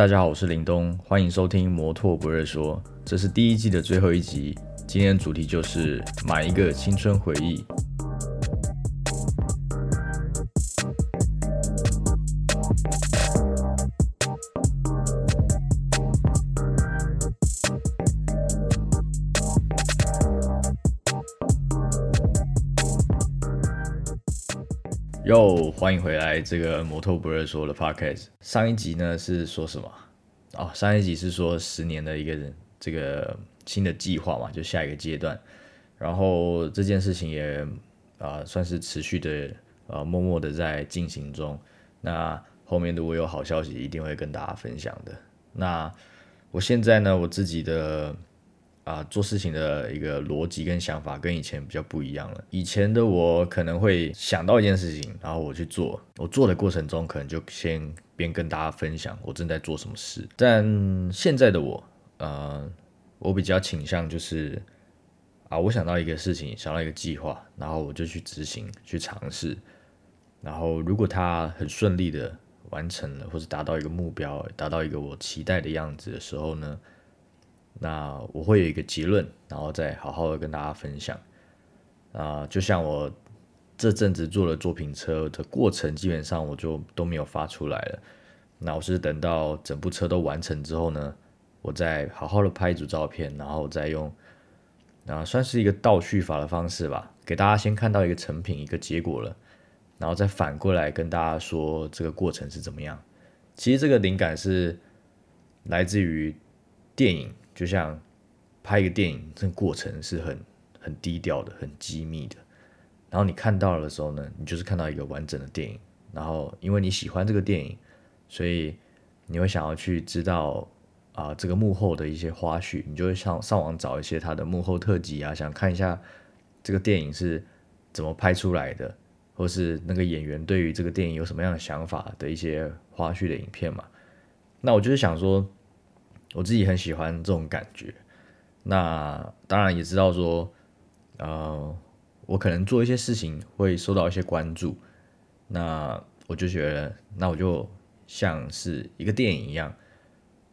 大家好，我是林东，欢迎收听《摩托不热说》，这是第一季的最后一集。今天的主题就是买一个青春回忆。又欢迎回来，这个摩托不热说的 podcast。上一集呢是说什么？哦，上一集是说十年的一个人这个新的计划嘛，就下一个阶段。然后这件事情也啊算是持续的啊默默的在进行中。那后面如果有好消息，一定会跟大家分享的。那我现在呢，我自己的。啊，做事情的一个逻辑跟想法跟以前比较不一样了。以前的我可能会想到一件事情，然后我去做。我做的过程中，可能就先边跟大家分享我正在做什么事。但现在的我，呃，我比较倾向就是啊，我想到一个事情，想到一个计划，然后我就去执行、去尝试。然后如果它很顺利的完成了，或者达到一个目标，达到一个我期待的样子的时候呢？那我会有一个结论，然后再好好的跟大家分享。啊，就像我这阵子做了作品车的过程，基本上我就都没有发出来了。那我是等到整部车都完成之后呢，我再好好的拍一组照片，然后再用啊，算是一个倒叙法的方式吧，给大家先看到一个成品、一个结果了，然后再反过来跟大家说这个过程是怎么样。其实这个灵感是来自于电影。就像拍一个电影，这个过程是很很低调的、很机密的。然后你看到的时候呢，你就是看到一个完整的电影。然后因为你喜欢这个电影，所以你会想要去知道啊这个幕后的一些花絮，你就会上上网找一些它的幕后特辑啊，想看一下这个电影是怎么拍出来的，或是那个演员对于这个电影有什么样的想法的一些花絮的影片嘛。那我就是想说。我自己很喜欢这种感觉，那当然也知道说，呃，我可能做一些事情会受到一些关注，那我就觉得，那我就像是一个电影一样，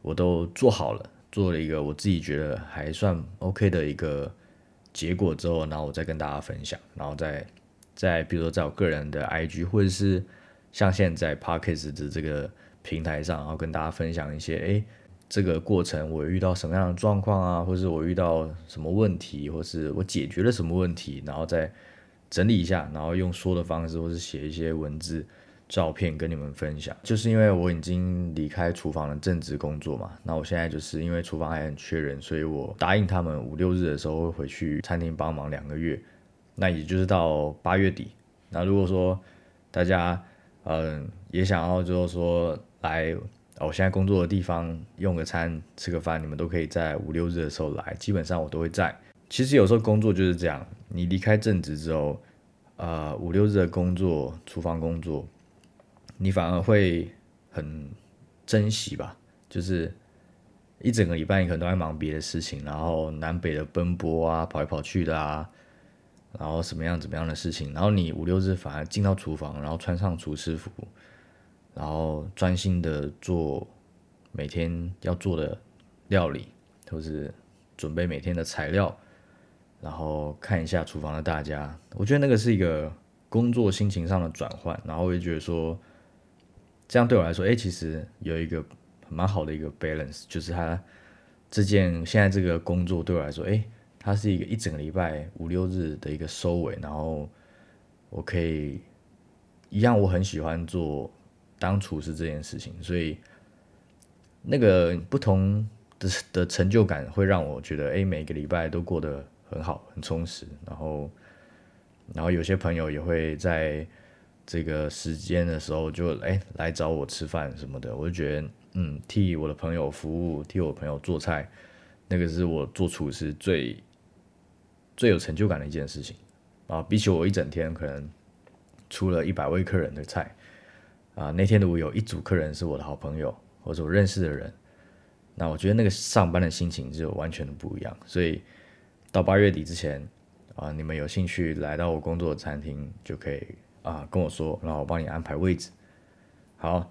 我都做好了，做了一个我自己觉得还算 OK 的一个结果之后，然后我再跟大家分享，然后再再比如说在我个人的 IG 或者是像现在 Parkes 的这个平台上，然后跟大家分享一些哎。这个过程我遇到什么样的状况啊，或是我遇到什么问题，或是我解决了什么问题，然后再整理一下，然后用说的方式，或是写一些文字、照片跟你们分享。就是因为我已经离开厨房的正职工作嘛，那我现在就是因为厨房还很缺人，所以我答应他们五六日的时候会回去餐厅帮忙两个月，那也就是到八月底。那如果说大家嗯也想要就是说来。我现在工作的地方用个餐吃个饭，你们都可以在五六日的时候来，基本上我都会在。其实有时候工作就是这样，你离开正职之后，呃，五六日的工作，厨房工作，你反而会很珍惜吧。就是一整个礼拜你可能都在忙别的事情，然后南北的奔波啊，跑来跑去的啊，然后什么样怎么样的事情，然后你五六日反而进到厨房，然后穿上厨师服。然后专心的做每天要做的料理，或是准备每天的材料，然后看一下厨房的大家，我觉得那个是一个工作心情上的转换，然后我就觉得说，这样对我来说，哎，其实有一个蛮好的一个 balance，就是它这件现在这个工作对我来说，哎，它是一个一整个礼拜五六日的一个收尾，然后我可以一样，我很喜欢做。当厨师这件事情，所以那个不同的的成就感会让我觉得，哎，每个礼拜都过得很好，很充实。然后，然后有些朋友也会在这个时间的时候就哎来找我吃饭什么的，我就觉得，嗯，替我的朋友服务，替我朋友做菜，那个是我做厨师最最有成就感的一件事情啊！比起我一整天可能出了一百位客人的菜。啊，那天如果有一组客人是我的好朋友或者我认识的人，那我觉得那个上班的心情就完全的不一样。所以到八月底之前啊，你们有兴趣来到我工作的餐厅，就可以啊跟我说，然后我帮你安排位置。好，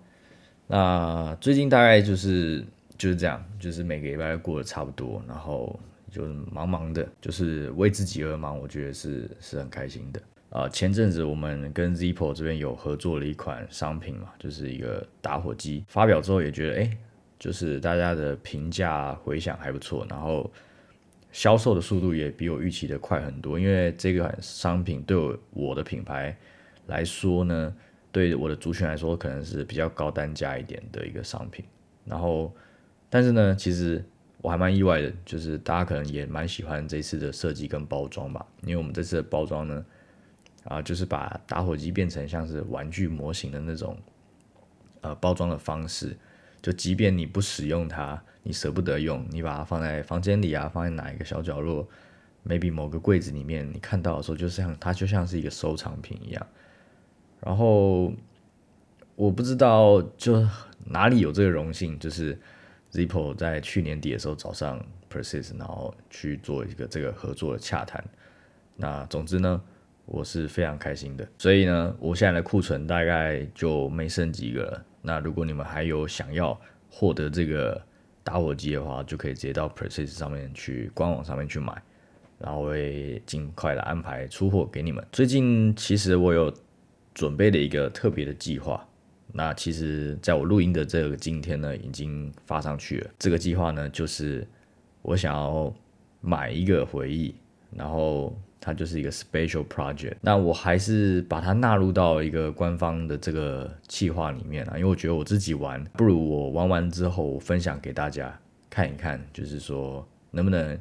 那最近大概就是就是这样，就是每个礼拜过得差不多，然后就是忙忙的，就是为自己而忙，我觉得是是很开心的。啊，前阵子我们跟 Zippo 这边有合作了一款商品嘛，就是一个打火机，发表之后也觉得，哎，就是大家的评价回响还不错，然后销售的速度也比我预期的快很多。因为这款商品对我我的品牌来说呢，对我的族群来说，可能是比较高单价一点的一个商品。然后，但是呢，其实我还蛮意外的，就是大家可能也蛮喜欢这次的设计跟包装吧，因为我们这次的包装呢。啊，就是把打火机变成像是玩具模型的那种，呃，包装的方式。就即便你不使用它，你舍不得用，你把它放在房间里啊，放在哪一个小角落，maybe 某个柜子里面，你看到的时候，就像它就像是一个收藏品一样。然后我不知道就哪里有这个荣幸，就是 Zippo 在去年底的时候找上 Persist，然后去做一个这个合作的洽谈。那总之呢。我是非常开心的，所以呢，我现在的库存大概就没剩几个了。那如果你们还有想要获得这个打火机的话，就可以直接到 Persist 上面去官网上面去买，然后会尽快的安排出货给你们。最近其实我有准备了一个特别的计划，那其实在我录音的这个今天呢，已经发上去了。这个计划呢，就是我想要买一个回忆，然后。它就是一个 special project，那我还是把它纳入到一个官方的这个计划里面啊，因为我觉得我自己玩不如我玩完之后分享给大家看一看，就是说能不能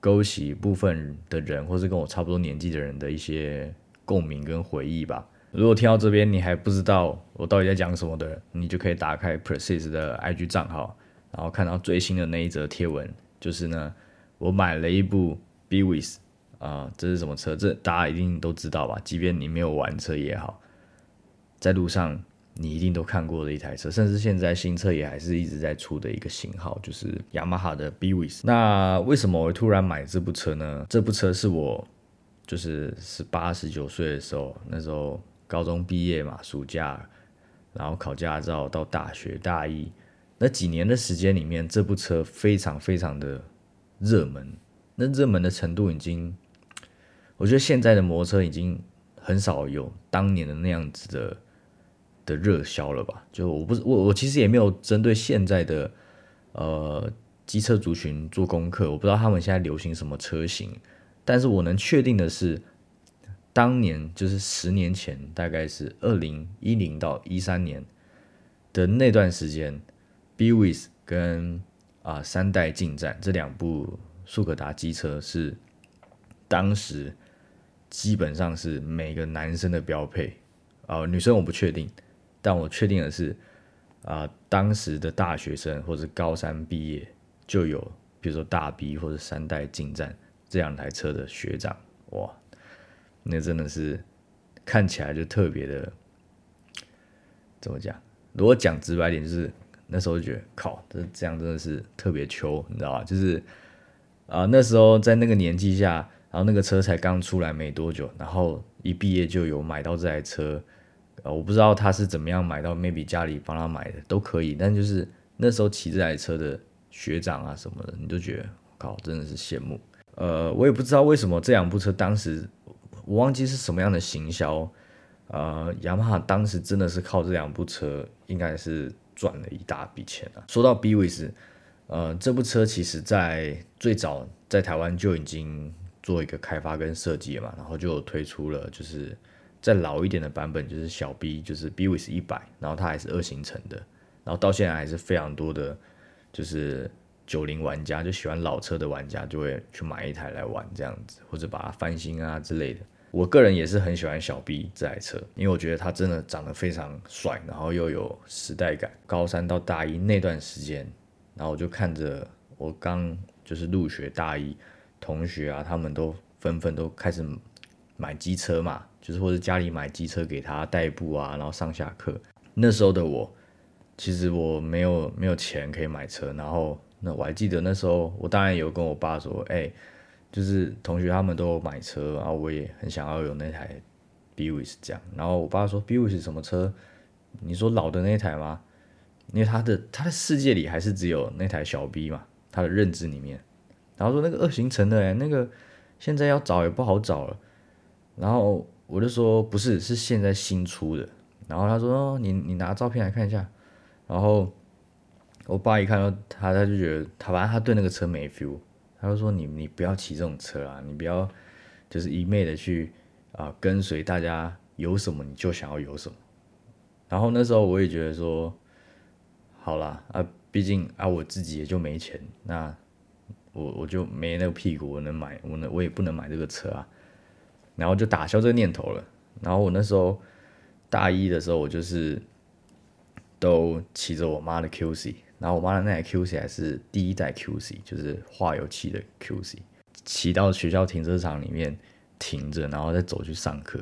勾起部分的人，或是跟我差不多年纪的人的一些共鸣跟回忆吧。如果听到这边你还不知道我到底在讲什么的，你就可以打开 Persist 的 IG 账号，然后看到最新的那一则贴文，就是呢，我买了一部 Be With。啊，这是什么车？这大家一定都知道吧？即便你没有玩车也好，在路上你一定都看过的一台车，甚至现在新车也还是一直在出的一个型号，就是雅马哈的 BWS 那为什么我会突然买这部车呢？这部车是我就是十八十九岁的时候，那时候高中毕业嘛，暑假，然后考驾照到大学大一那几年的时间里面，这部车非常非常的热门，那热门的程度已经。我觉得现在的摩托车已经很少有当年的那样子的的热销了吧？就我不是我我其实也没有针对现在的呃机车族群做功课，我不知道他们现在流行什么车型，但是我能确定的是，当年就是十年前，大概是二零一零到一三年的那段时间，BWS 跟啊三代进站这两部速可达机车是当时。基本上是每个男生的标配，啊，女生我不确定，但我确定的是，啊，当时的大学生或者高三毕业就有，比如说大 B 或者三代进站这两台车的学长，哇，那真的是看起来就特别的，怎么讲？如果讲直白点，就是那时候就觉得，靠，这这样真的是特别秋，你知道吧？就是啊，那时候在那个年纪下。然后那个车才刚出来没多久，然后一毕业就有买到这台车，呃，我不知道他是怎么样买到，maybe 家里帮他买的都可以。但就是那时候骑这台车的学长啊什么的，你就觉得靠，真的是羡慕。呃，我也不知道为什么这两部车当时我忘记是什么样的行销，呃，雅马哈当时真的是靠这两部车应该是赚了一大笔钱啊。说到 B 位是，呃，这部车其实在最早在台湾就已经。做一个开发跟设计嘛，然后就推出了，就是再老一点的版本，就是小 B，就是 B w i s 一百，然后它还是二行程的，然后到现在还是非常多的，就是九零玩家就喜欢老车的玩家就会去买一台来玩这样子，或者把它翻新啊之类的。我个人也是很喜欢小 B 这台车，因为我觉得它真的长得非常帅，然后又有时代感。高三到大一那段时间，然后我就看着我刚就是入学大一。同学啊，他们都纷纷都开始买机车嘛，就是或者家里买机车给他代步啊，然后上下课。那时候的我，其实我没有没有钱可以买车，然后那我还记得那时候，我当然有跟我爸说，哎，就是同学他们都有买车，然后我也很想要有那台 B W S 这样。然后我爸说 B W S 什么车？你说老的那台吗？因为他的他的世界里还是只有那台小 B 嘛，他的认知里面。然后说那个二行程的，那个现在要找也不好找了。然后我就说不是，是现在新出的。然后他说你你拿照片来看一下。然后我爸一看到他，他就觉得他反正他对那个车没 feel，他就说你你不要骑这种车啊，你不要就是一昧的去啊跟随大家有什么你就想要有什么。然后那时候我也觉得说，好啦，啊，毕竟啊我自己也就没钱，那我我就没那个屁股，我能买，我能我也不能买这个车啊。然后就打消这个念头了。然后我那时候大一的时候，我就是都骑着我妈的 QC，然后我妈的那台 QC 还是第一代 QC，就是化油器的 QC，骑到学校停车场里面停着，然后再走去上课。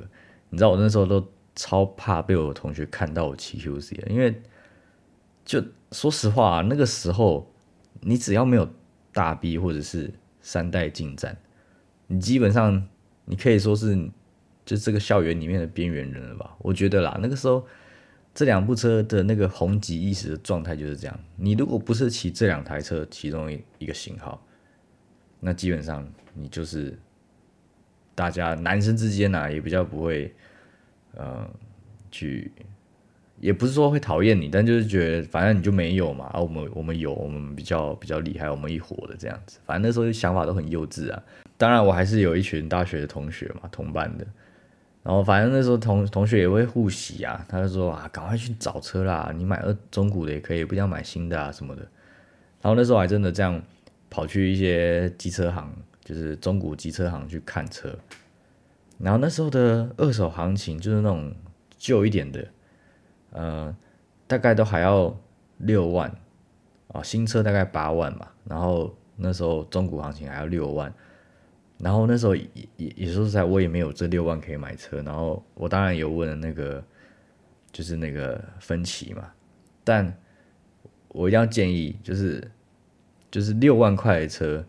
你知道我那时候都。超怕被我同学看到我骑 QC 因为就说实话，那个时候你只要没有大 B 或者是三代进站，你基本上你可以说是就这个校园里面的边缘人了吧？我觉得啦，那个时候这两部车的那个红极一时的状态就是这样。你如果不是骑这两台车其中一一个型号，那基本上你就是大家男生之间呢也比较不会。嗯，去也不是说会讨厌你，但就是觉得反正你就没有嘛，啊，我们我们有，我们比较比较厉害，我们一伙的这样子。反正那时候想法都很幼稚啊。当然我还是有一群大学的同学嘛，同班的。然后反正那时候同同学也会互洗啊，他就说啊，赶快去找车啦，你买二中古的也可以，不要买新的啊什么的。然后那时候还真的这样跑去一些机车行，就是中古机车行去看车。然后那时候的二手行情就是那种旧一点的，呃，大概都还要六万啊，新车大概八万吧。然后那时候中古行情还要六万，然后那时候也也也说实在，我也没有这六万可以买车。然后我当然有问了那个，就是那个分期嘛，但我一定要建议，就是就是六万块的车。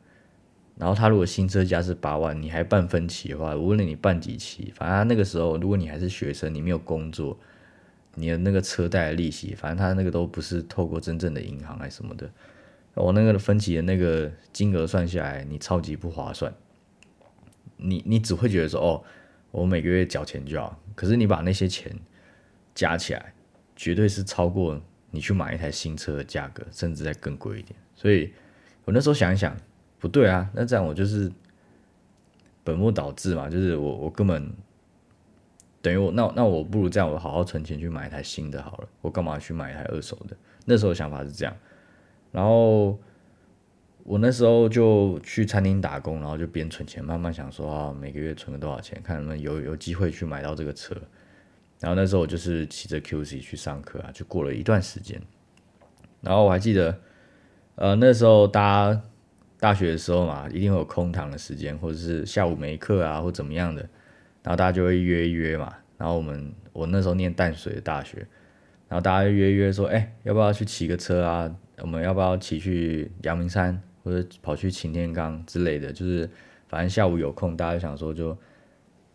然后他如果新车价是八万，你还办分期的话，无论你办几期，反正那个时候如果你还是学生，你没有工作，你的那个车贷利息，反正他那个都不是透过真正的银行还是什么的，我那个分期的那个金额算下来，你超级不划算。你你只会觉得说，哦，我每个月缴钱就好，可是你把那些钱加起来，绝对是超过你去买一台新车的价格，甚至再更贵一点。所以我那时候想一想。不对啊，那这样我就是本末倒置嘛，就是我我根本等于我那那我不如这样，我好好存钱去买一台新的好了，我干嘛去买一台二手的？那时候想法是这样，然后我那时候就去餐厅打工，然后就边存钱，慢慢想说啊，每个月存个多少钱，看能不能有有机会去买到这个车。然后那时候我就是骑着 QC 去上课啊，就过了一段时间，然后我还记得，呃，那时候大家。大学的时候嘛，一定会有空堂的时间，或者是下午没课啊，或怎么样的，然后大家就会约一约嘛。然后我们我那时候念淡水的大学，然后大家就约约说，哎，要不要去骑个车啊？我们要不要骑去阳明山，或者跑去擎天岗之类的？就是反正下午有空，大家就想说，就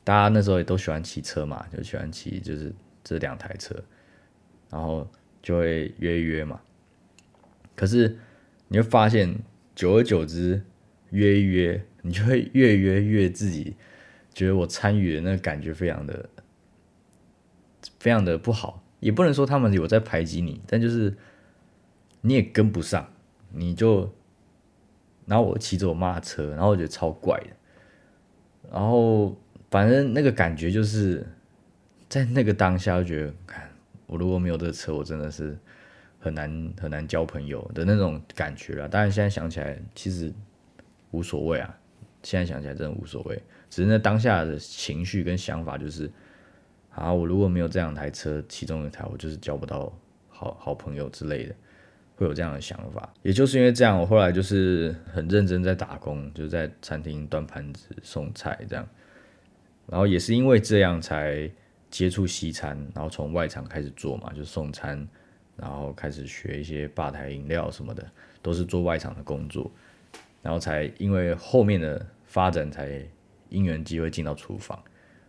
大家那时候也都喜欢骑车嘛，就喜欢骑就是这两台车，然后就会约一约嘛。可是你会发现。久而久之，约一约，你就会越约越自己觉得我参与的那个感觉非常的、非常的不好。也不能说他们有在排挤你，但就是你也跟不上，你就，然后我骑着我妈的车，然后我觉得超怪的。然后反正那个感觉就是在那个当下，就觉得，看我如果没有这个车，我真的是。很难很难交朋友的那种感觉了。当然现在想起来其实无所谓啊，现在想起来真的无所谓。只是那当下的情绪跟想法就是，啊，我如果没有这两台车，其中一台我就是交不到好好朋友之类的，会有这样的想法。也就是因为这样，我后来就是很认真在打工，就是在餐厅端盘子送菜这样。然后也是因为这样才接触西餐，然后从外场开始做嘛，就送餐。然后开始学一些吧台饮料什么的，都是做外场的工作，然后才因为后面的发展才因缘机会进到厨房，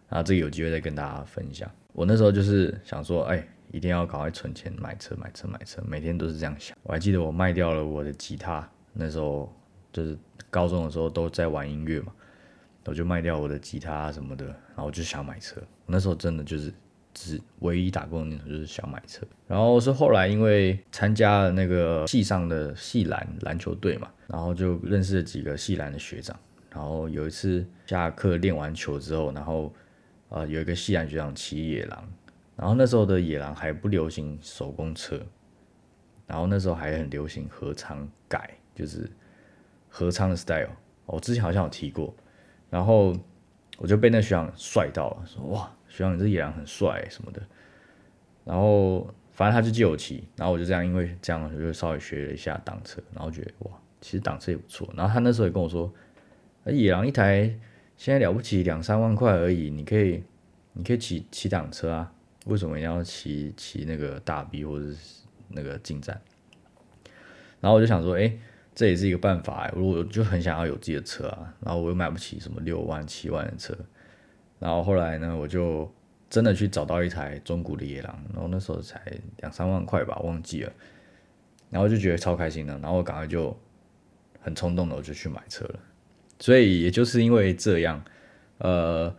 然后这个有机会再跟大家分享。我那时候就是想说，哎，一定要赶快存钱买车买车买车，每天都是这样想。我还记得我卖掉了我的吉他，那时候就是高中的时候都在玩音乐嘛，我就卖掉我的吉他什么的，然后就想买车。那时候真的就是只唯一打工的念头就是想买车。然后是后来因为参加了那个系上的系篮篮球队嘛，然后就认识了几个系篮的学长。然后有一次下课练完球之后，然后呃有一个西南学长骑野狼。然后那时候的野狼还不流行手工车，然后那时候还很流行合唱改，就是合唱的 style。我之前好像有提过，然后我就被那学长帅到了，说哇，学长你这野狼很帅什么的。然后反正他就借我骑，然后我就这样，因为这样我就稍微学了一下挡车，然后觉得哇，其实挡车也不错。然后他那时候也跟我说，野狼一台现在了不起两三万块而已，你可以你可以骑骑挡车啊。为什么一定要骑骑那个大 B 或者是那个进站？然后我就想说，哎，这也是一个办法哎。我就很想要有自己的车啊，然后我又买不起什么六万七万的车。然后后来呢，我就真的去找到一台中古的野狼，然后那时候才两三万块吧，忘记了。然后就觉得超开心的，然后我赶快就很冲动的我就去买车了。所以也就是因为这样，呃，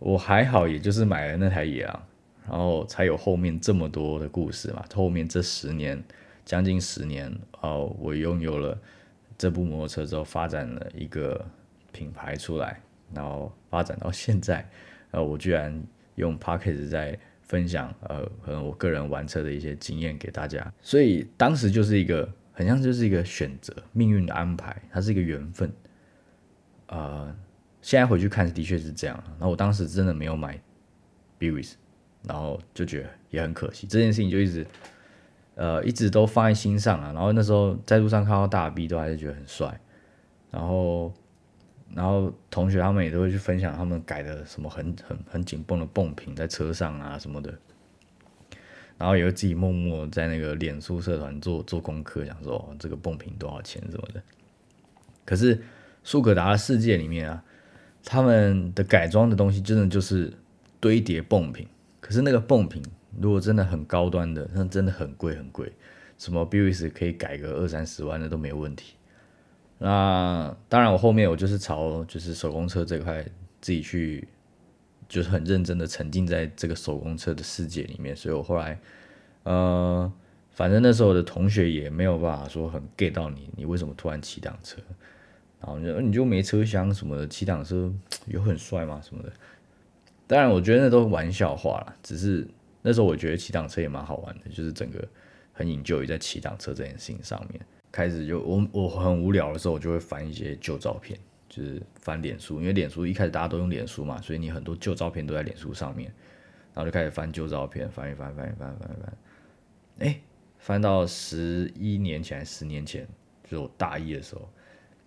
我还好，也就是买了那台野狼。然后才有后面这么多的故事嘛。后面这十年，将近十年，哦，我拥有了这部摩托车之后，发展了一个品牌出来，然后发展到现在，呃，我居然用 p o c k e t 在分享，呃，可能我个人玩车的一些经验给大家。所以当时就是一个很像就是一个选择，命运的安排，它是一个缘分。呃，现在回去看，的确是这样。然后我当时真的没有买 Bris，然后就觉得也很可惜，这件事情就一直，呃，一直都放在心上啊。然后那时候在路上看到大 B 都还是觉得很帅，然后，然后同学他们也都会去分享他们改的什么很很很紧绷的泵瓶在车上啊什么的，然后也会自己默默在那个脸书社团做做功课，想说这个泵瓶多少钱什么的。可是苏格达的世界里面啊，他们的改装的东西真的就是堆叠泵品。可是那个泵品，如果真的很高端的，那真的很贵很贵，什么 b u s 可以改个二三十万的都没问题。那当然，我后面我就是朝就是手工车这块自己去，就是很认真的沉浸在这个手工车的世界里面。所以我后来，呃，反正那时候的同学也没有办法说很 get 到你，你为什么突然骑辆车？然后你就没车厢什么的，骑挡车有很帅吗？什么的？当然，我觉得那都是玩笑话了。只是那时候我觉得骑挡车也蛮好玩的，就是整个很引咎于在骑挡车这件事情上面。开始就我我很无聊的时候，我就会翻一些旧照片，就是翻脸书，因为脸书一开始大家都用脸书嘛，所以你很多旧照片都在脸书上面。然后就开始翻旧照片，翻一翻，翻一翻，翻一翻。哎，翻到十一年前、十年前，就是我大一的时候，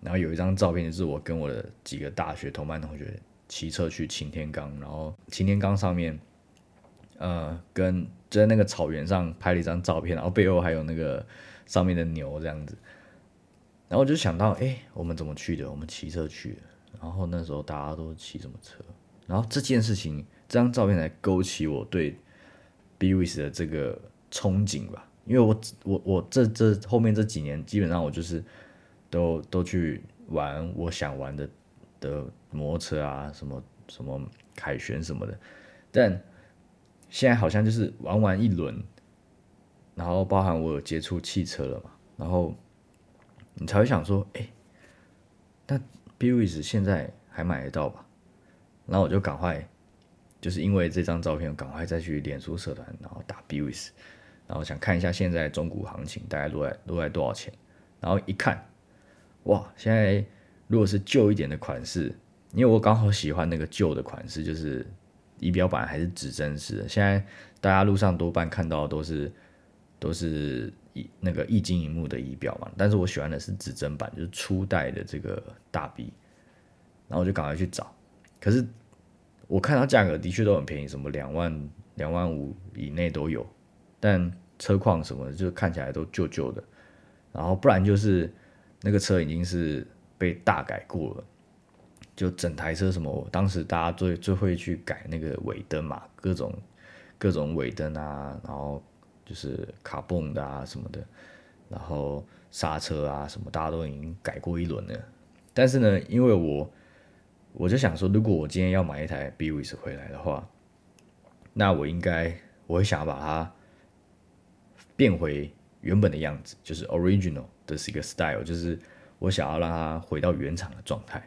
然后有一张照片，就是我跟我的几个大学同班同学。骑车去擎天岗，然后擎天岗上面，呃，跟就在那个草原上拍了一张照片，然后背后还有那个上面的牛这样子，然后我就想到，哎，我们怎么去的？我们骑车去。然后那时候大家都骑什么车？然后这件事情，这张照片才勾起我对 b w i s 的这个憧憬吧。因为我我我这这后面这几年，基本上我就是都都去玩我想玩的。的摩托车啊，什么什么凯旋什么的，但现在好像就是玩完一轮，然后包含我有接触汽车了嘛，然后你才会想说，哎，那 b w i s 现在还买得到吧？然后我就赶快，就是因为这张照片，赶快再去脸书社团，然后打 b w i s 然后想看一下现在中古行情大概落在落在多少钱，然后一看，哇，现在。如果是旧一点的款式，因为我刚好喜欢那个旧的款式，就是仪表板还是指针式的。现在大家路上多半看到都是都是一那个液晶荧幕的仪表嘛，但是我喜欢的是指针版，就是初代的这个大 B。然后我就赶快去找，可是我看到价格的确都很便宜，什么两万两万五以内都有，但车况什么的就看起来都旧旧的，然后不然就是那个车已经是。被大改过了，就整台车什么，当时大家最最会去改那个尾灯嘛，各种各种尾灯啊，然后就是卡泵的啊什么的，然后刹车啊什么，大家都已经改过一轮了。但是呢，因为我我就想说，如果我今天要买一台 b w i s 回来的话，那我应该我会想要把它变回原本的样子，就是 original 的是一个 style，就是我想要让它回到原厂的状态。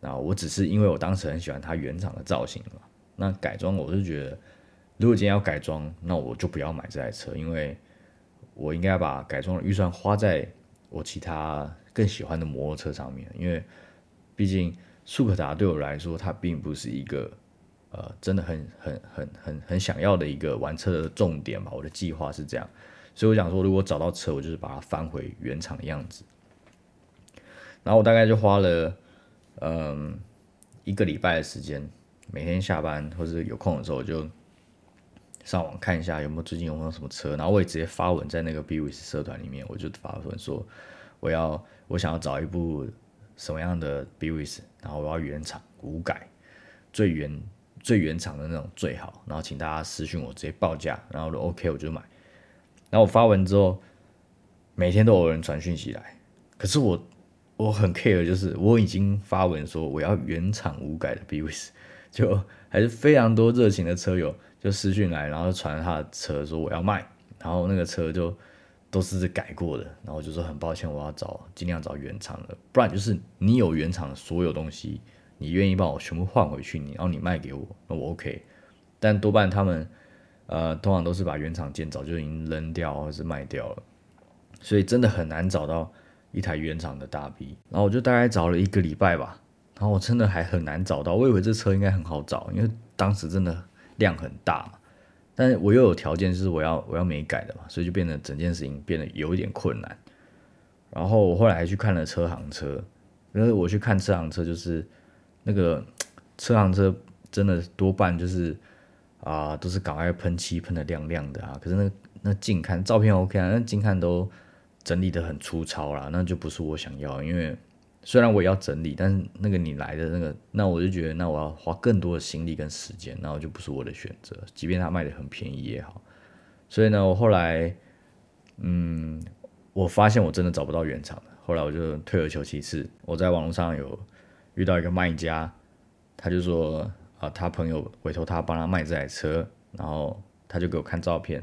那我只是因为我当时很喜欢它原厂的造型嘛，那改装我是觉得，如果今天要改装，那我就不要买这台车，因为我应该把改装的预算花在我其他更喜欢的摩托车上面，因为毕竟速可达对我来说，它并不是一个呃真的很很很很很想要的一个玩车的重点吧。我的计划是这样，所以我想说，如果找到车，我就是把它翻回原厂的样子。然后我大概就花了。嗯，一个礼拜的时间，每天下班或者有空的时候，我就上网看一下有没有最近有没有什么车，然后我也直接发文在那个 b w i s 社团里面，我就发文说我要我想要找一部什么样的 b w i s 然后我要原厂无改，最原最原厂的那种最好，然后请大家私信我直接报价，然后 OK 我就买。然后我发文之后，每天都有人传讯息来，可是我。我很 care，就是我已经发文说我要原厂无改的 BWS，就还是非常多热情的车友就私讯来，然后传他的车说我要卖，然后那个车就都是改过的，然后我就说很抱歉，我要找尽量找原厂的，不然就是你有原厂的所有东西，你愿意帮我全部换回去，你然后你卖给我，那我 OK，但多半他们呃通常都是把原厂件早就已经扔掉或者是卖掉了，所以真的很难找到。一台原厂的大 B，然后我就大概找了一个礼拜吧，然后我真的还很难找到。我以为这车应该很好找，因为当时真的量很大嘛。但我又有条件，就是我要我要没改的嘛，所以就变得整件事情变得有一点困难。然后我后来还去看了车行车，因为我去看车行车，就是那个车行车真的多半就是啊，都是赶快喷漆喷的亮亮的啊。可是那那近看照片 OK 啊，那近看都。整理的很粗糙啦，那就不是我想要。因为虽然我也要整理，但是那个你来的那个，那我就觉得，那我要花更多的心力跟时间，那我就不是我的选择。即便它卖的很便宜也好。所以呢，我后来，嗯，我发现我真的找不到原厂的。后来我就退而求其次，我在网络上有遇到一个卖家，他就说啊，他朋友委托他帮他卖这台车，然后他就给我看照片。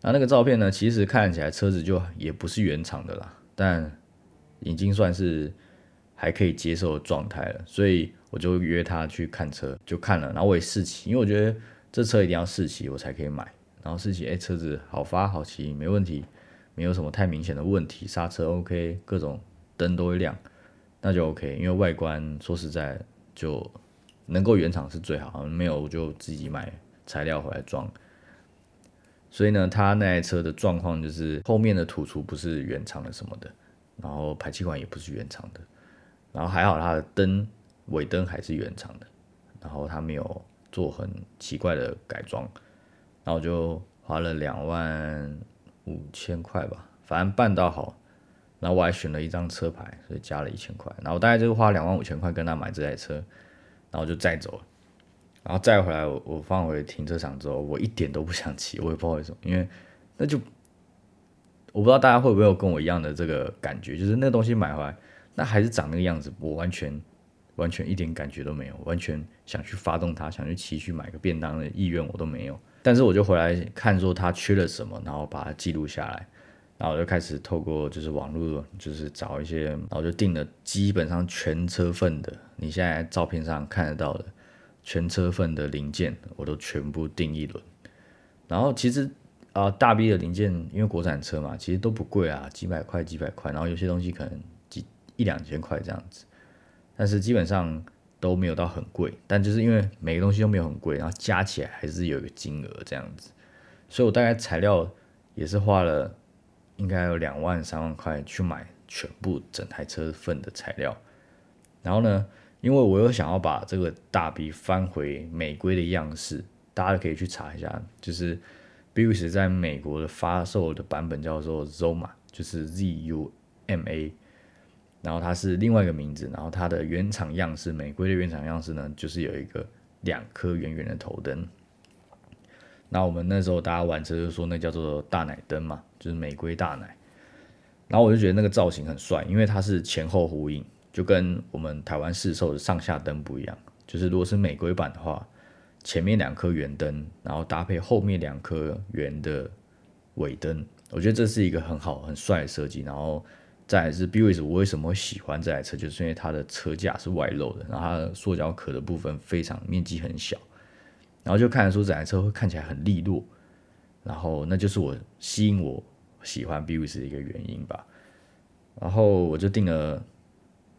那那个照片呢？其实看起来车子就也不是原厂的啦，但已经算是还可以接受的状态了。所以我就约他去看车，就看了，然后我也试骑，因为我觉得这车一定要试骑我才可以买。然后试骑，哎，车子好发好骑，没问题，没有什么太明显的问题，刹车 OK，各种灯都会亮，那就 OK。因为外观说实在就能够原厂是最好，没有我就自己买材料回来装。所以呢，他那台车的状况就是后面的土厨不是原厂的什么的，然后排气管也不是原厂的，然后还好它的灯尾灯还是原厂的，然后他没有做很奇怪的改装，然后我就花了两万五千块吧，反正办到好，然后我还选了一张车牌，所以加了一千块，然后大概就是花两万五千块跟他买这台车，然后就载走了。然后再回来，我我放回停车场之后，我一点都不想骑，我也不知道为什么，因为那就我不知道大家会不会有跟我一样的这个感觉，就是那东西买回来，那还是长那个样子，我完全完全一点感觉都没有，完全想去发动它，想去骑去买个便当的意愿我都没有。但是我就回来看说它缺了什么，然后把它记录下来，然后我就开始透过就是网络，就是找一些，然后就订了基本上全车份的，你现在照片上看得到的。全车份的零件我都全部订一轮，然后其实啊大 B 的零件，因为国产车嘛，其实都不贵啊，几百块几百块，然后有些东西可能几一两千块这样子，但是基本上都没有到很贵，但就是因为每个东西都没有很贵，然后加起来还是有一个金额这样子，所以我大概材料也是花了应该有两万三万块去买全部整台车份的材料，然后呢。因为我又想要把这个大 B 翻回美规的样式，大家可以去查一下，就是 b u s 在美国的发售的版本叫做 Zuma，就是 Z U M A，然后它是另外一个名字，然后它的原厂样式，美规的原厂样式呢，就是有一个两颗圆圆的头灯，那我们那时候大家玩车就说那叫做大奶灯嘛，就是玫瑰大奶。然后我就觉得那个造型很帅，因为它是前后呼应，就跟我们台湾市售的上下灯不一样。就是如果是玫瑰版的话，前面两颗圆灯，然后搭配后面两颗圆的尾灯，我觉得这是一个很好很帅的设计。然后再是 b w i s 我为什么会喜欢这台车，就是因为它的车架是外露的，然后它的塑胶壳的部分非常面积很小，然后就看得出这台车会看起来很利落，然后那就是我吸引我。喜欢 b w i s 的一个原因吧，然后我就订了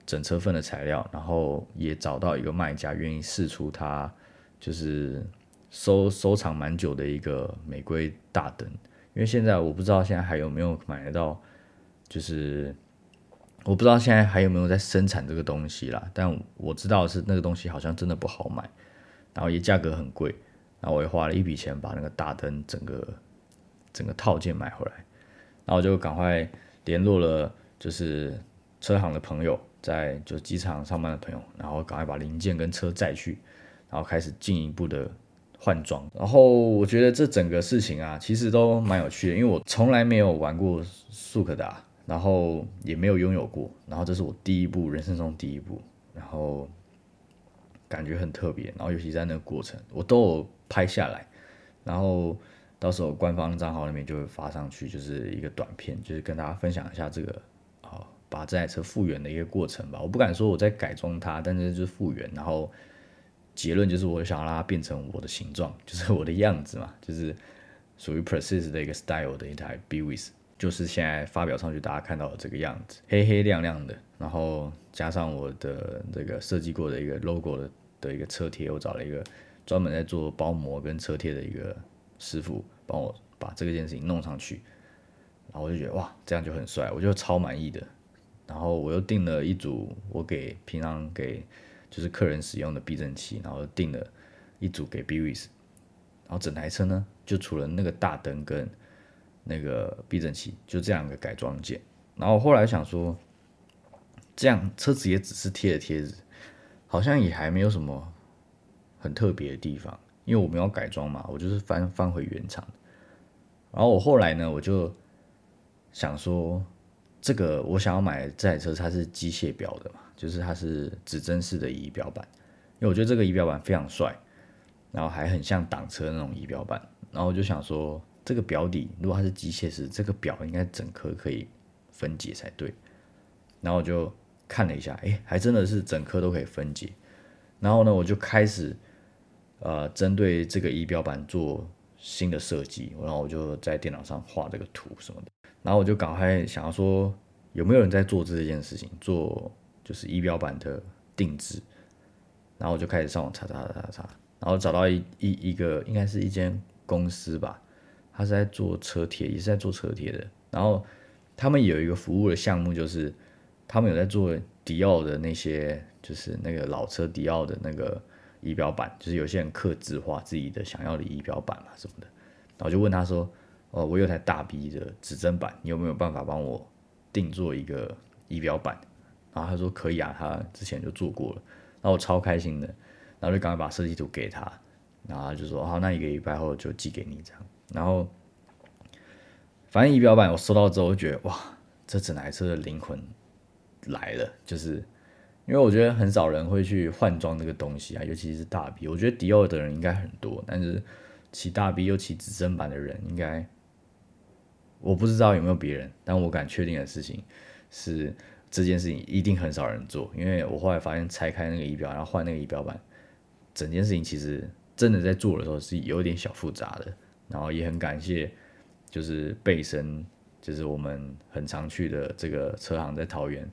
整车份的材料，然后也找到一个卖家愿意试出他就是收收藏蛮久的一个玫瑰大灯，因为现在我不知道现在还有没有买得到，就是我不知道现在还有没有在生产这个东西啦，但我知道是那个东西好像真的不好买，然后也价格很贵，然后我也花了一笔钱把那个大灯整个整个套件买回来。然后就赶快联络了，就是车行的朋友，在就机场上班的朋友，然后赶快把零件跟车载去，然后开始进一步的换装。然后我觉得这整个事情啊，其实都蛮有趣的，因为我从来没有玩过速可达，然后也没有拥有过，然后这是我第一部人生中第一部，然后感觉很特别，然后尤其在那个过程，我都有拍下来，然后。到时候官方账号那边就会发上去，就是一个短片，就是跟大家分享一下这个啊，把这台车复原的一个过程吧。我不敢说我在改装它，但是就是复原，然后结论就是我想让它变成我的形状，就是我的样子嘛，就是属于 Precis 的一个 style 的一台 b w i s 就是现在发表上去大家看到的这个样子，黑黑亮亮的，然后加上我的这个设计过的一个 logo 的的一个车贴，我找了一个专门在做包膜跟车贴的一个。师傅帮我把这个件事情弄上去，然后我就觉得哇，这样就很帅，我就超满意的。然后我又订了一组我给平常给就是客人使用的避震器，然后订了一组给 b w i s 然后整台车呢，就除了那个大灯跟那个避震器，就这两个改装件。然后后来想说，这样车子也只是贴了贴纸，好像也还没有什么很特别的地方。因为我没有改装嘛，我就是翻翻回原厂。然后我后来呢，我就想说，这个我想要买这台车，它是机械表的嘛，就是它是指针式的仪表板。因为我觉得这个仪表板非常帅，然后还很像挡车那种仪表板。然后我就想说，这个表底如果它是机械式，这个表应该整颗可以分解才对。然后我就看了一下，哎，还真的是整颗都可以分解。然后呢，我就开始。呃，针对这个仪表板做新的设计，然后我就在电脑上画这个图什么的，然后我就赶快想要说，有没有人在做这件事情，做就是仪表板的定制，然后我就开始上网查查查查，然后找到一一一个应该是一间公司吧，他是在做车贴，也是在做车贴的，然后他们有一个服务的项目，就是他们有在做迪奥的那些，就是那个老车迪奥的那个。仪表板就是有些人刻字化自己的想要的仪表板嘛什么的，然后就问他说：“哦，我有台大 B 的指针板，你有没有办法帮我定做一个仪表板？”然后他说：“可以啊，他之前就做过了。”然后我超开心的，然后就赶快把设计图给他，然后就说：“好，那一个礼拜后就寄给你这样。”然后反正仪表板我收到之后，就觉得哇，这整台车的灵魂来了，就是。因为我觉得很少人会去换装这个东西啊，尤其是大 B。我觉得迪奥的人应该很多，但是骑大 B 又骑指针版的人应该，我不知道有没有别人，但我敢确定的事情是这件事情一定很少人做。因为我后来发现拆开那个仪表，然后换那个仪表板，整件事情其实真的在做的时候是有点小复杂的。然后也很感谢，就是贝森，就是我们很常去的这个车行在桃园，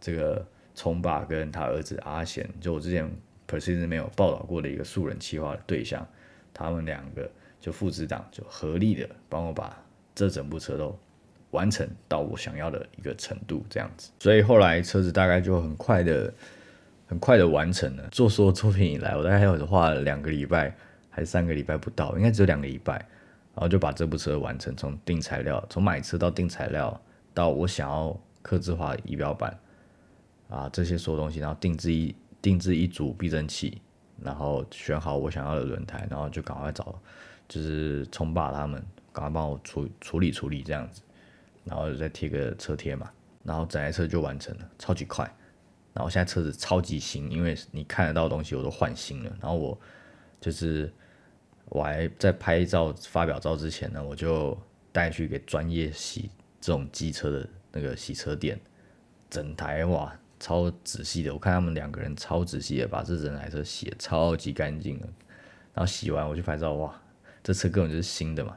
这个。冲爸跟他儿子阿贤，就我之前 Precision 没有报道过的一个素人企划的对象，他们两个就父子档就合力的帮我把这整部车都完成到我想要的一个程度，这样子。所以后来车子大概就很快的、很快的完成了。做所有作品以来，我大概有的话两个礼拜还是三个礼拜不到，应该只有两个礼拜，然后就把这部车完成，从订材料、从买车到订材料，到我想要刻字化仪表板。啊，这些所有东西，然后定制一定制一组避震器，然后选好我想要的轮胎，然后就赶快找就是冲霸他们赶快帮我处处理处理这样子，然后再贴个车贴嘛，然后整台车就完成了，超级快。然后现在车子超级新，因为你看得到东西我都换新了。然后我就是我还在拍照发表照之前呢，我就带去给专业洗这种机车的那个洗车店，整台哇超仔细的，我看他们两个人超仔细的把这整台车洗的超级干净的。然后洗完我就拍照，哇，这车根本就是新的嘛。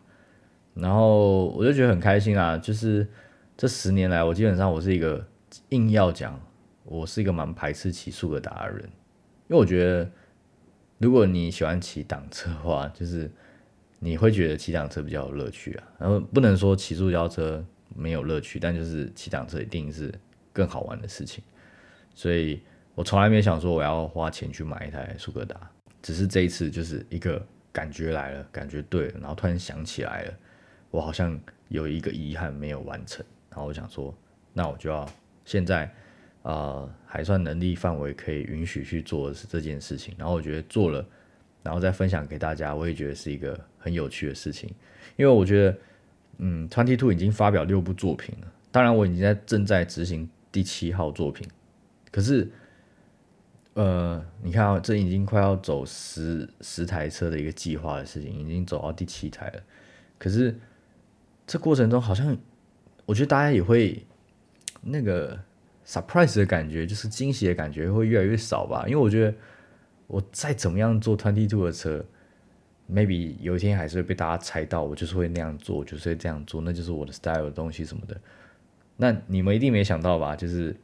然后我就觉得很开心啊，就是这十年来我基本上我是一个硬要讲。我是一个蛮排斥骑速的达人，因为我觉得，如果你喜欢骑挡车的话，就是你会觉得骑挡车比较有乐趣啊。然后不能说骑塑胶车没有乐趣，但就是骑挡车一定是更好玩的事情。所以我从来没想说我要花钱去买一台苏格达，只是这一次就是一个感觉来了，感觉对了，然后突然想起来了，我好像有一个遗憾没有完成，然后我想说，那我就要现在。啊，还算能力范围可以允许去做的是这件事情，然后我觉得做了，然后再分享给大家，我也觉得是一个很有趣的事情。因为我觉得，嗯，Twenty Two 已经发表六部作品了，当然我已经在正在执行第七号作品，可是，呃，你看啊，这已经快要走十十台车的一个计划的事情，已经走到第七台了，可是这过程中好像，我觉得大家也会那个。surprise 的感觉就是惊喜的感觉会越来越少吧，因为我觉得我再怎么样做 twenty two 的车，maybe 有一天还是会被大家猜到，我就是会那样做，就是会这样做，那就是我的 style 的东西什么的。那你们一定没想到吧？就是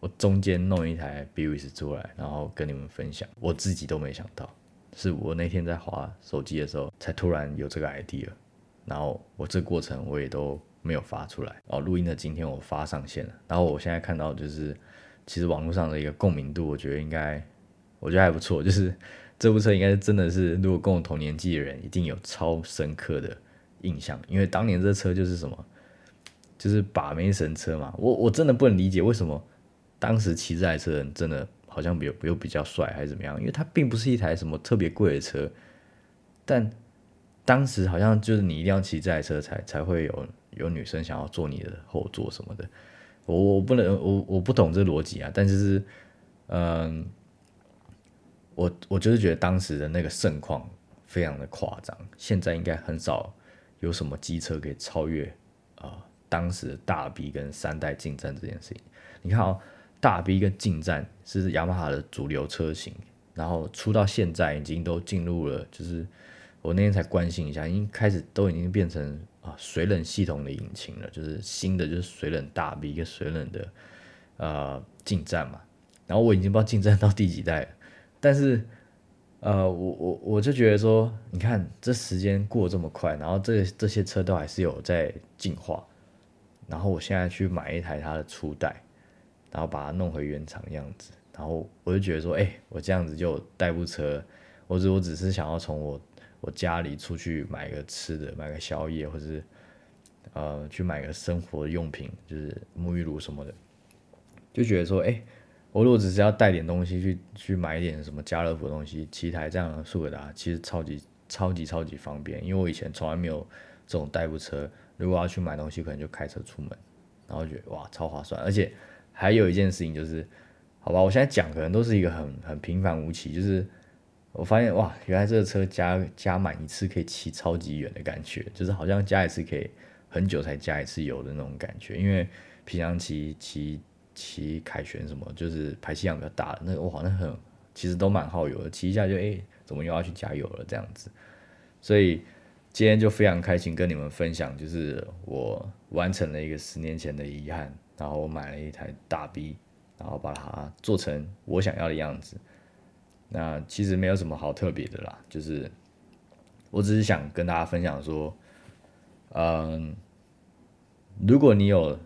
我中间弄一台 b u i s 出来，然后跟你们分享，我自己都没想到，是我那天在滑手机的时候才突然有这个 idea，然后我这过程我也都。没有发出来哦，录音的今天我发上线了，然后我现在看到就是，其实网络上的一个共鸣度，我觉得应该，我觉得还不错，就是这部车应该是真的是，如果跟我同年纪的人，一定有超深刻的印象，因为当年这车就是什么，就是把妹神车嘛，我我真的不能理解为什么当时骑这台车的人真的好像比又比较帅还是怎么样，因为它并不是一台什么特别贵的车，但当时好像就是你一定要骑这台车才才会有。有女生想要坐你的后座什么的，我我不能我我不懂这逻辑啊，但是嗯，我我就是觉得当时的那个盛况非常的夸张，现在应该很少有什么机车可以超越啊当时的大 B 跟三代进站这件事情。你看哦，大 B 跟进站是雅马哈的主流车型，然后出到现在已经都进入了，就是我那天才关心一下，已经开始都已经变成。啊，水冷系统的引擎了，就是新的，就是水冷大 B 一个水冷的呃进站嘛。然后我已经不知道进站到第几代了，但是呃，我我我就觉得说，你看这时间过这么快，然后这这些车都还是有在进化。然后我现在去买一台它的初代，然后把它弄回原厂样子，然后我就觉得说，哎，我这样子就代步车，我只我只是想要从我。我家里出去买个吃的，买个宵夜，或是呃去买个生活用品，就是沐浴露什么的，就觉得说，哎，我如果只是要带点东西去去买一点什么家乐福的东西，骑台这样的速克达其实超级超级超级方便，因为我以前从来没有这种代步车，如果要去买东西，可能就开车出门，然后觉得哇超划算，而且还有一件事情就是，好吧，我现在讲可能都是一个很很平凡无奇，就是。我发现哇，原来这个车加加满一次可以骑超级远的感觉，就是好像加一次可以很久才加一次油的那种感觉。因为平常骑骑骑凯旋什么，就是排气量比较大的，那个哇，那很其实都蛮耗油的，骑一下就哎，怎么又要去加油了这样子。所以今天就非常开心跟你们分享，就是我完成了一个十年前的遗憾，然后我买了一台大 B，然后把它做成我想要的样子。那其实没有什么好特别的啦，就是我只是想跟大家分享说，嗯，如果你有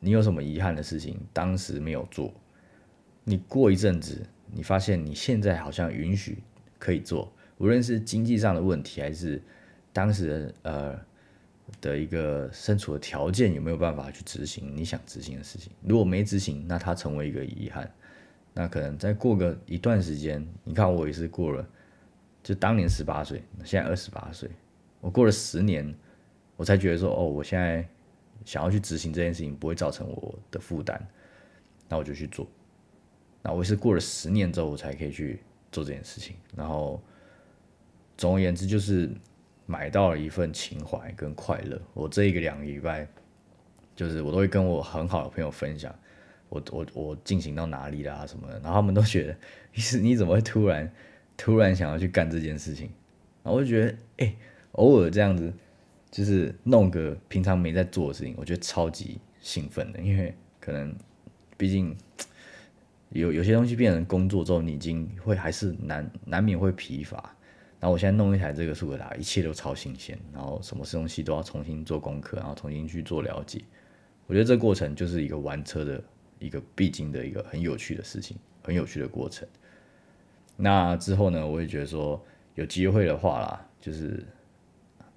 你有什么遗憾的事情，当时没有做，你过一阵子，你发现你现在好像允许可以做，无论是经济上的问题，还是当时呃的一个身处的条件有没有办法去执行你想执行的事情，如果没执行，那它成为一个遗憾。那可能再过个一段时间，你看我也是过了，就当年十八岁，现在二十八岁，我过了十年，我才觉得说，哦，我现在想要去执行这件事情不会造成我的负担，那我就去做。那我是过了十年之后，我才可以去做这件事情。然后，总而言之，就是买到了一份情怀跟快乐。我这一个两个礼拜，就是我都会跟我很好的朋友分享，我我我进行到哪里啦什么的，然后他们都觉得，你是你怎么会突然突然想要去干这件事情？然后我就觉得，哎，偶尔这样子，就是弄个平常没在做的事情，我觉得超级兴奋的，因为可能毕竟。有有些东西变成工作之后，你已经会还是难难免会疲乏。然后我现在弄一台这个速可达，一切都超新鲜，然后什么东西都要重新做功课，然后重新去做了解。我觉得这过程就是一个玩车的一个必经的一个很有趣的事情，很有趣的过程。那之后呢，我也觉得说有机会的话啦，就是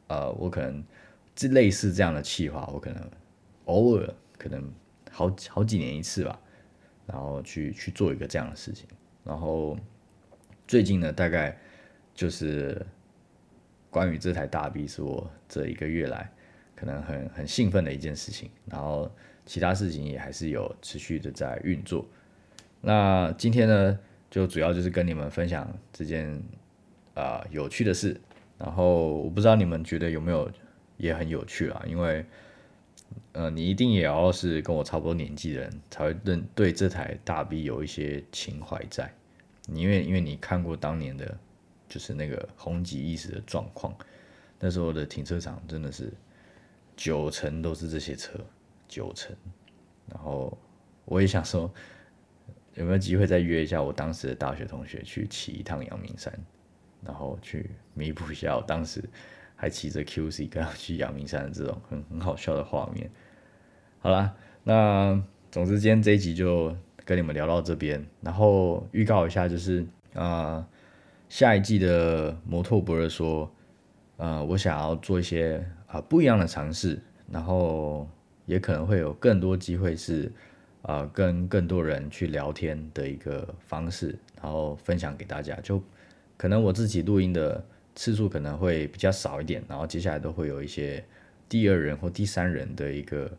呃，我可能这类似这样的企划，我可能偶尔可能好好几年一次吧。然后去去做一个这样的事情，然后最近呢，大概就是关于这台大 B 是我这一个月来可能很很兴奋的一件事情，然后其他事情也还是有持续的在运作。那今天呢，就主要就是跟你们分享这件啊有趣的事，然后我不知道你们觉得有没有也很有趣啊，因为。呃，你一定也要是跟我差不多年纪的人，才会认对这台大 B 有一些情怀在。你因为因为你看过当年的，就是那个红极一时的状况，那时候的停车场真的是九成都是这些车，九成。然后我也想说，有没有机会再约一下我当时的大学同学去骑一趟阳明山，然后去弥补一下我当时。还骑着 QC 跟他去阳明山的这种很很好笑的画面。好啦，那总之今天这一集就跟你们聊到这边，然后预告一下，就是啊下一季的摩托博尔说，呃，我想要做一些啊不一样的尝试，然后也可能会有更多机会是啊跟更多人去聊天的一个方式，然后分享给大家。就可能我自己录音的。次数可能会比较少一点，然后接下来都会有一些第二人或第三人的一个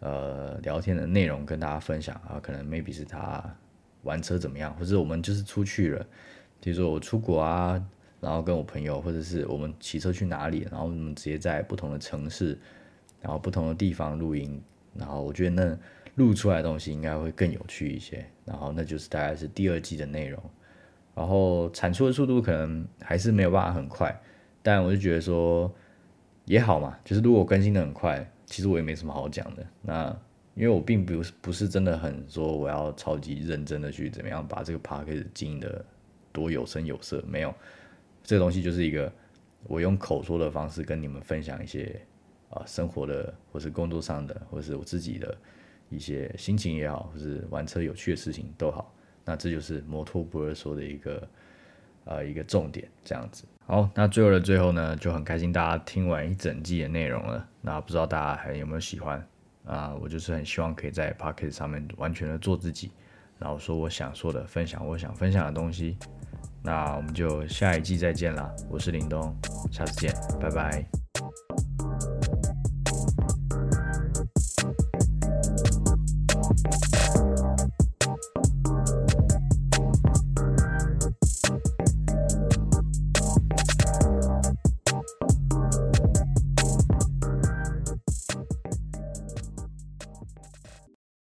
呃聊天的内容跟大家分享啊，可能 maybe 是他玩车怎么样，或者我们就是出去了，比如说我出国啊，然后跟我朋友，或者是我们骑车去哪里，然后我们直接在不同的城市，然后不同的地方录音，然后我觉得那录出来的东西应该会更有趣一些，然后那就是大概是第二季的内容。然后产出的速度可能还是没有办法很快，但我就觉得说也好嘛，就是如果更新的很快，其实我也没什么好讲的。那因为我并不不是真的很说我要超级认真的去怎么样把这个 p a r k 经营的多有声有色，没有，这个东西就是一个我用口说的方式跟你们分享一些啊生活的或是工作上的或是我自己的一些心情也好，或是玩车有趣的事情都好。那这就是摩托不二说的一个呃一个重点，这样子。好，那最后的最后呢，就很开心大家听完一整季的内容了。那不知道大家还有没有喜欢啊？我就是很希望可以在 p o c k e t 上面完全的做自己，然后说我想说的，分享我想分享的东西。那我们就下一季再见了我是林东下次见拜拜。